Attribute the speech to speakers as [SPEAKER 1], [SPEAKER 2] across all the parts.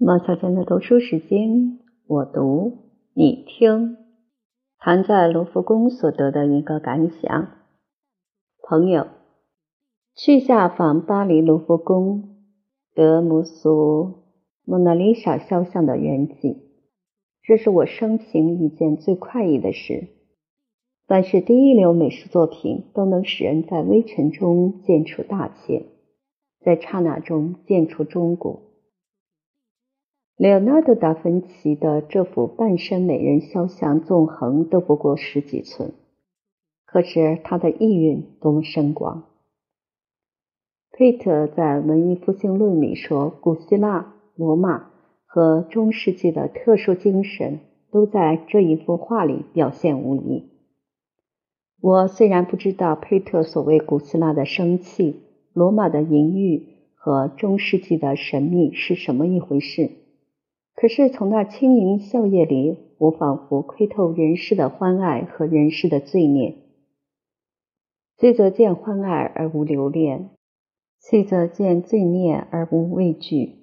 [SPEAKER 1] 毛小娟的读书时间，我读你听。谈在卢浮宫所得的一个感想。朋友，去下访巴黎卢浮宫，得目苏蒙娜丽莎肖像的原迹，这是我生平一件最快意的事。凡是第一流美术作品，都能使人在微尘中见出大千，在刹那中见出中国。莱昂纳多·达芬奇的这幅半身美人肖像，纵横都不过十几寸，可是他的意蕴多么深广。佩特在《文艺复兴论》里说：“古希腊、罗马和中世纪的特殊精神，都在这一幅画里表现无疑。”我虽然不知道佩特所谓古希腊的生气、罗马的淫欲和中世纪的神秘是什么一回事。可是从那轻盈笑靥里，我仿佛窥透人世的欢爱和人世的罪孽。罪则见欢爱而无留恋，罪则见罪孽而无畏惧。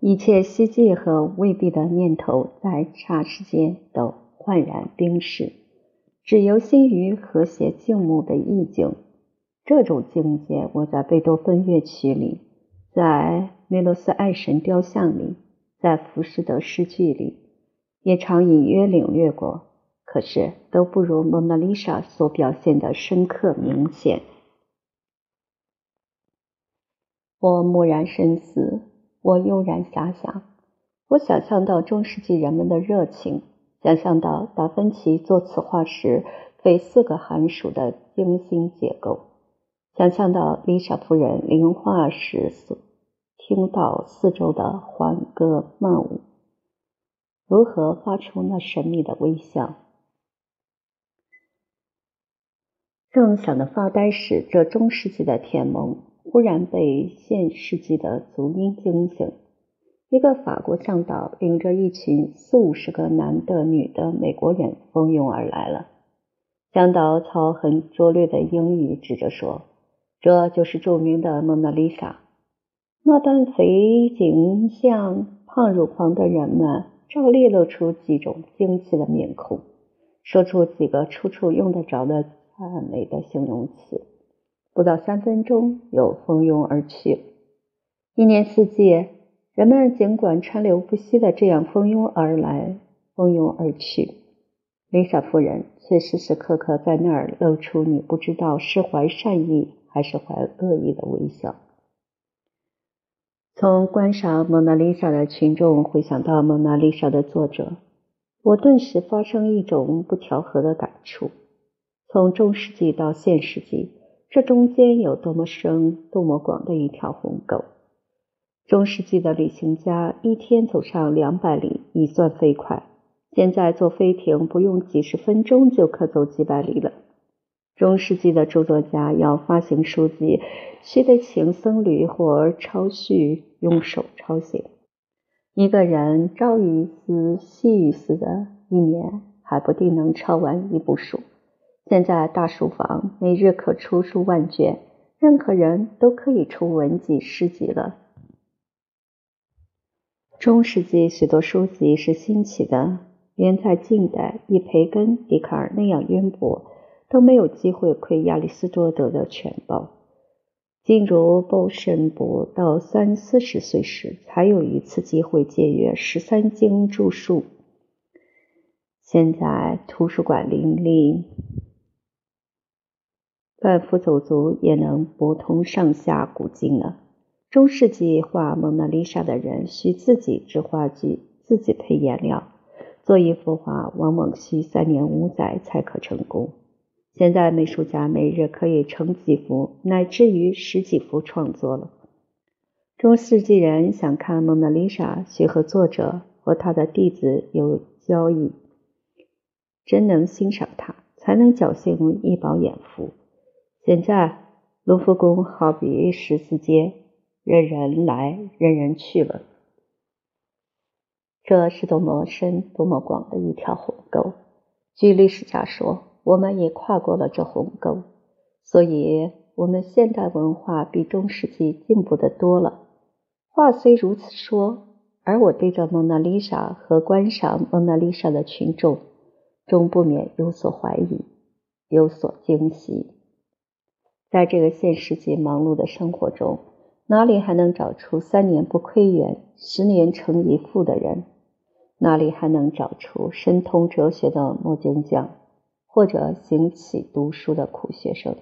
[SPEAKER 1] 一切希冀和未必的念头，在刹时间都焕然冰释，只游心于和谐静穆的意境。这种境界，我在贝多芬乐曲里，在梅罗斯爱神雕像里。在浮士德诗句里，也常隐约领略过，可是都不如蒙娜丽莎所表现的深刻明显。我默然深思，我悠然遐想，我想象到中世纪人们的热情，想象到达芬奇作此画时费四个寒暑的精心结构，想象到丽莎夫人临画时所。听到四周的欢歌曼舞，如何发出那神秘的微笑？正想着发呆时，这中世纪的甜梦忽然被现世纪的足音惊醒。一个法国向导领着一群四五十个男的、女的美国人蜂拥而来了。向导操很拙劣的英语指着说：“这就是著名的蒙娜丽莎。”那般肥颈像胖乳房的人们，照例露出几种惊奇的面孔，说出几个处处用得着的赞美的形容词。不到三分钟，又蜂拥而去。一年四季，人们尽管川流不息的这样蜂拥而来，蜂拥而去，丽莎夫人却时时刻刻在那儿露出你不知道是怀善意还是怀恶意的微笑。从观赏蒙娜丽莎的群众回想到蒙娜丽莎的作者，我顿时发生一种不调和的感触。从中世纪到现世纪，这中间有多么深、多么广的一条鸿沟。中世纪的旅行家一天走上两百里已算飞快，现在坐飞艇不用几十分钟就可走几百里了。中世纪的著作家要发行书籍，须得请僧侣或抄序用手抄写。一个人朝于斯，夕于斯的，一年还不定能抄完一部书。现在大书房每日可出书万卷，任何人都可以出文集、诗集了。中世纪许多书籍是新起的，连在近代，以培根、笛卡尔那样渊博。都没有机会窥亚里士多德的全貌。进入鲍申伯到三四十岁时，才有一次机会借阅十三经注述。现在图书馆林立，半夫走卒也能博通上下古今了。中世纪画蒙娜丽莎的人需自己制画具，自己配颜料，做一幅画往往需三年五载才可成功。现在美术家每日可以成几幅，乃至于十几幅创作了。中世纪人想看蒙娜丽莎，需和作者和他的弟子有交易，真能欣赏它，才能侥幸一饱眼福。现在卢浮宫好比十字街，任人来，任人去了。这是多么深、多么广的一条鸿沟。据历史家说。我们也跨过了这鸿沟，所以，我们现代文化比中世纪进步的多了。话虽如此说，而我对着蒙娜丽莎和观赏蒙娜丽莎的群众，终不免有所怀疑，有所惊喜。在这个现实级忙碌的生活中，哪里还能找出三年不亏元、十年成一富的人？哪里还能找出深通哲学的墨镜匠，或者行起读书的苦学生？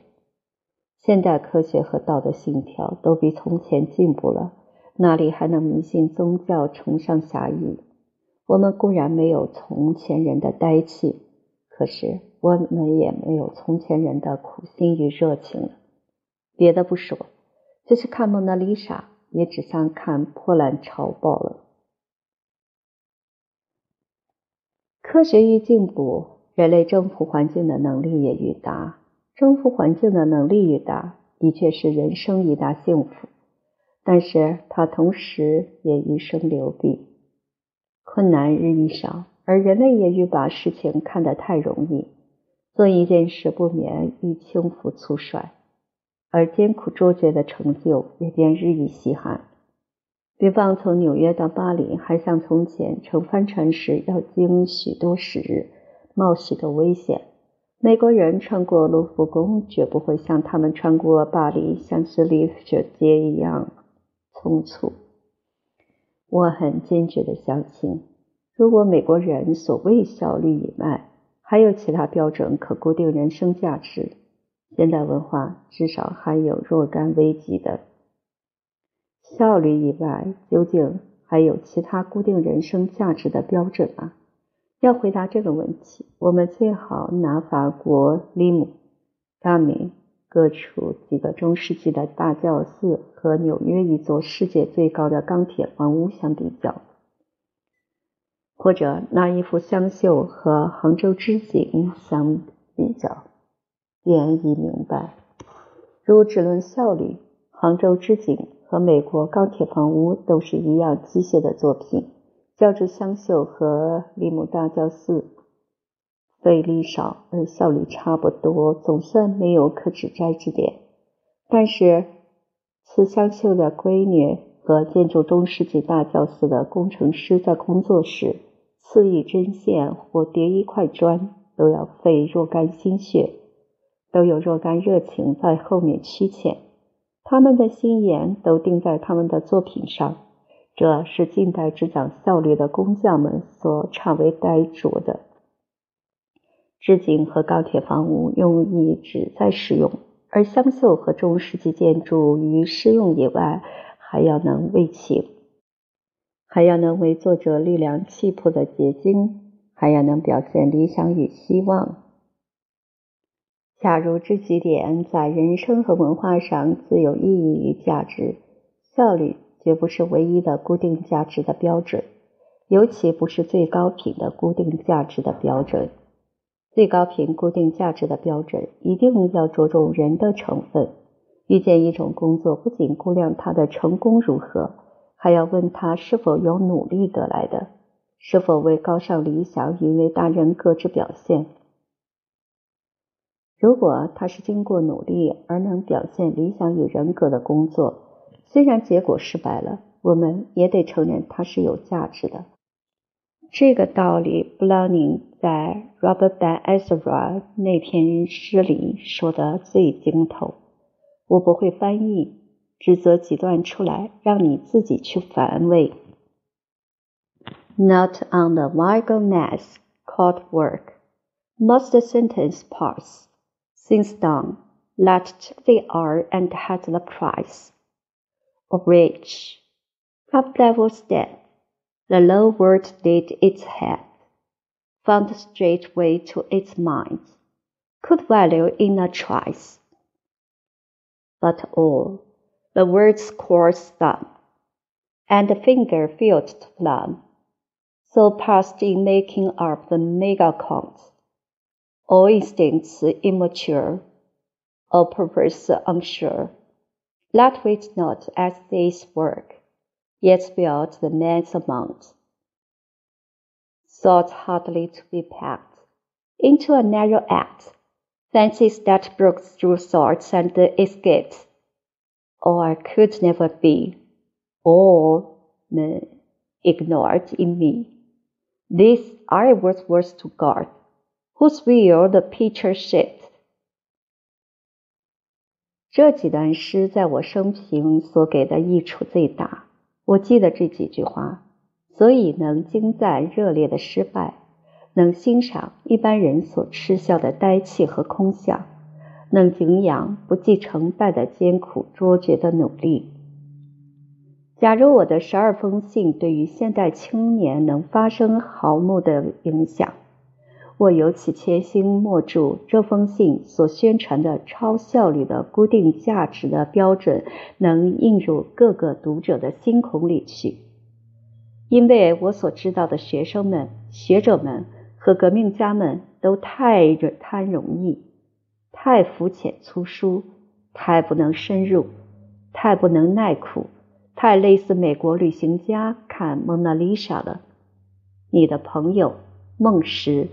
[SPEAKER 1] 现代科学和道德信条都比从前进步了。哪里还能迷信宗教、崇尚侠义？我们固然没有从前人的呆气，可是我们也没有从前人的苦心与热情了。别的不说，就是看蒙娜丽莎，也只像看破烂潮爆了。科学愈进步，人类征服环境的能力也愈大。征服环境的能力愈大，的确是人生一大幸福。但是它同时也一生流弊，困难日益少，而人类也愈把事情看得太容易，做一件事不免愈轻浮粗率，而艰苦卓绝的成就也便日益稀罕。比方从纽约到巴黎，还像从前乘帆船时要经许多时日，冒许多危险。美国人穿过卢浮宫，绝不会像他们穿过巴黎香榭丽舍街一样。匆促，我很坚决的相信，如果美国人所谓效率以外，还有其他标准可固定人生价值，现代文化至少还有若干危机的效率以外，究竟还有其他固定人生价值的标准吗？要回答这个问题，我们最好拿法国利姆大名。各处几个中世纪的大教寺和纽约一座世界最高的钢铁房屋相比较，或者拿一幅湘绣和杭州织锦相比较，便已明白。如只论效率，杭州织锦和美国钢铁房屋都是一样机械的作品，较之湘绣和利姆大教寺。费力少而效率差不多，总算没有可指摘之点。但是，此湘绣的闺女和建筑中世纪大教寺的工程师在工作时，刺一针线或叠一块砖，都要费若干心血，都有若干热情在后面驱遣。他们的心眼都定在他们的作品上，这是近代只讲效率的工匠们所差为呆拙的。织锦和钢铁房屋用意只在实用，而湘绣和中世纪建筑于实用以外，还要能为情，还要能为作者力量气魄的结晶，还要能表现理想与希望。假如这几点在人生和文化上自有意义与价值，效率绝不是唯一的固定价值的标准，尤其不是最高品的固定价值的标准。最高品固定价值的标准一定要着重人的成分。遇见一种工作，不仅估量他的成功如何，还要问他是否有努力得来的，是否为高尚理想与伟大人格之表现。如果他是经过努力而能表现理想与人格的工作，虽然结果失败了，我们也得承认他是有价值的。这个道理，布朗宁在《Robert Ben Ezra》那篇诗里说的最精透。我不会翻译，只择几段出来，让你自己去反味。Not on the vulgar mass called work must the sentence pass. Since done, let the art and has the price of rich, up level step. The low word laid its head, found straight way to its mind, could value in a trice. But all the word's course done, and the finger filled to plumb, so past in making up the mega count. All instincts immature, all purpose unsure. Let wait not as this work yet built the man's amount. Thought hardly to be packed into a narrow act, fancies that broke through thoughts and escaped, or could never be, all men ignored in me. This I was worth to God, whose will the picture shaped. 这几段诗在我生平所给的益处最大。我记得这几句话，所以能精赞热烈的失败，能欣赏一般人所嗤笑的呆气和空想，能敬仰不计成败的艰苦卓绝的努力。假如我的十二封信对于现代青年能发生毫无的影响，我尤其切心默注这封信所宣传的超效率的固定价值的标准能映入各个读者的心孔里去，因为我所知道的学生们、学者们和革命家们都太贪容易，太肤浅粗疏，太不能深入，太不能耐苦。太类似美国旅行家看蒙娜丽莎了。你的朋友孟石。